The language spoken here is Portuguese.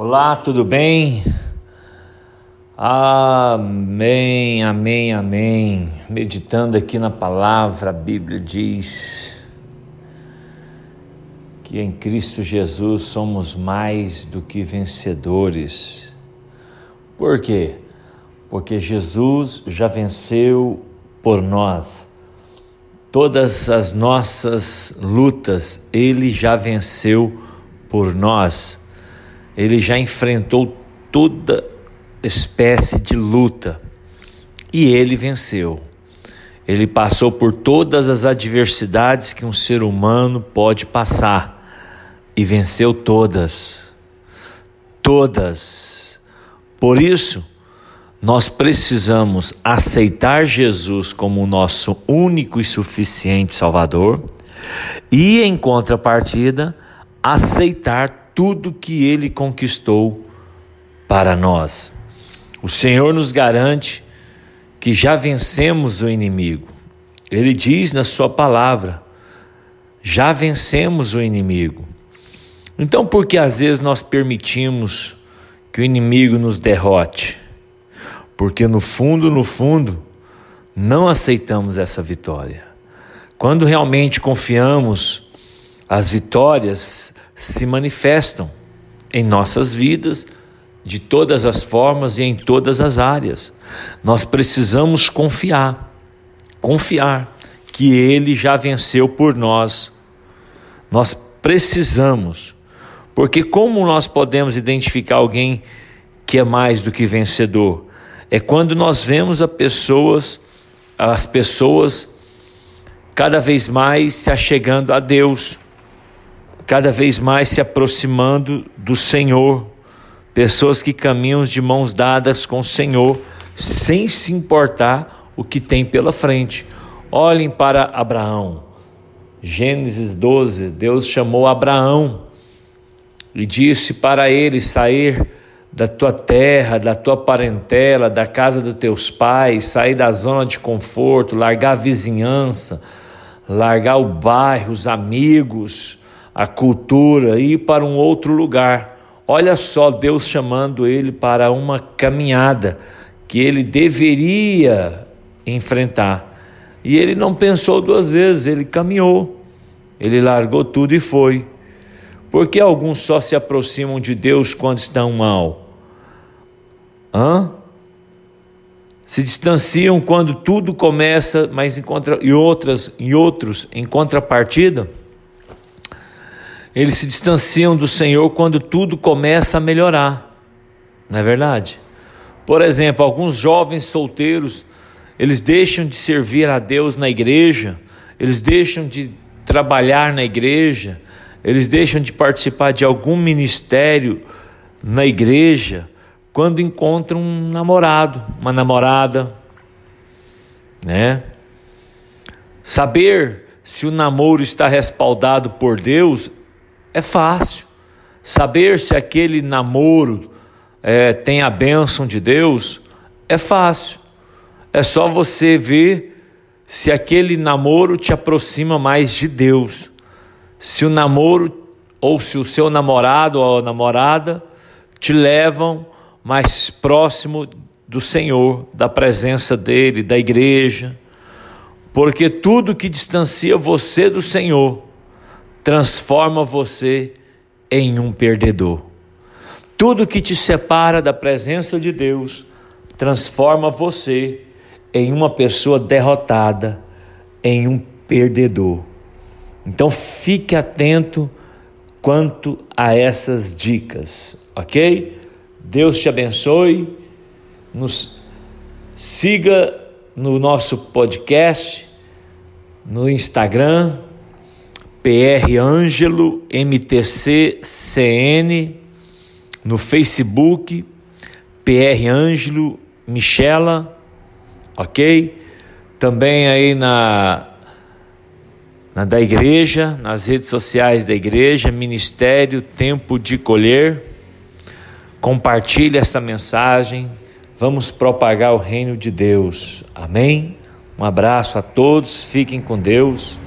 Olá, tudo bem? Amém, amém, amém. Meditando aqui na palavra, a Bíblia diz que em Cristo Jesus somos mais do que vencedores. Por quê? Porque Jesus já venceu por nós. Todas as nossas lutas, Ele já venceu por nós ele já enfrentou toda espécie de luta e ele venceu. Ele passou por todas as adversidades que um ser humano pode passar e venceu todas. Todas. Por isso, nós precisamos aceitar Jesus como o nosso único e suficiente Salvador e, em contrapartida, aceitar tudo que ele conquistou para nós. O Senhor nos garante que já vencemos o inimigo. Ele diz na Sua palavra: já vencemos o inimigo. Então, por que às vezes nós permitimos que o inimigo nos derrote? Porque no fundo, no fundo, não aceitamos essa vitória. Quando realmente confiamos, as vitórias se manifestam em nossas vidas de todas as formas e em todas as áreas. Nós precisamos confiar, confiar que Ele já venceu por nós. Nós precisamos, porque como nós podemos identificar alguém que é mais do que vencedor? É quando nós vemos as pessoas, as pessoas cada vez mais se achegando a Deus cada vez mais se aproximando do Senhor, pessoas que caminham de mãos dadas com o Senhor, sem se importar o que tem pela frente. Olhem para Abraão. Gênesis 12, Deus chamou Abraão e disse para ele sair da tua terra, da tua parentela, da casa dos teus pais, sair da zona de conforto, largar a vizinhança, largar o bairro, os amigos, a cultura, ir para um outro lugar. Olha só Deus chamando ele para uma caminhada que ele deveria enfrentar. E ele não pensou duas vezes, ele caminhou, ele largou tudo e foi. Porque alguns só se aproximam de Deus quando estão mal? Hã? Se distanciam quando tudo começa, mas em contra, e outras e outros em contrapartida eles se distanciam do Senhor quando tudo começa a melhorar. Não é verdade? Por exemplo, alguns jovens solteiros, eles deixam de servir a Deus na igreja, eles deixam de trabalhar na igreja, eles deixam de participar de algum ministério na igreja quando encontram um namorado, uma namorada, né? Saber se o namoro está respaldado por Deus é fácil. Saber se aquele namoro é, tem a bênção de Deus é fácil. É só você ver se aquele namoro te aproxima mais de Deus. Se o namoro ou se o seu namorado ou namorada te levam mais próximo do Senhor, da presença dele, da igreja. Porque tudo que distancia você do Senhor transforma você em um perdedor. Tudo que te separa da presença de Deus transforma você em uma pessoa derrotada, em um perdedor. Então fique atento quanto a essas dicas, ok? Deus te abençoe, nos siga no nosso podcast, no Instagram, PR Ângelo MTC CN no Facebook, PR Ângelo Michela, ok? Também aí na, na da igreja, nas redes sociais da igreja, Ministério Tempo de Colher. Compartilhe essa mensagem, vamos propagar o reino de Deus. Amém? Um abraço a todos, fiquem com Deus.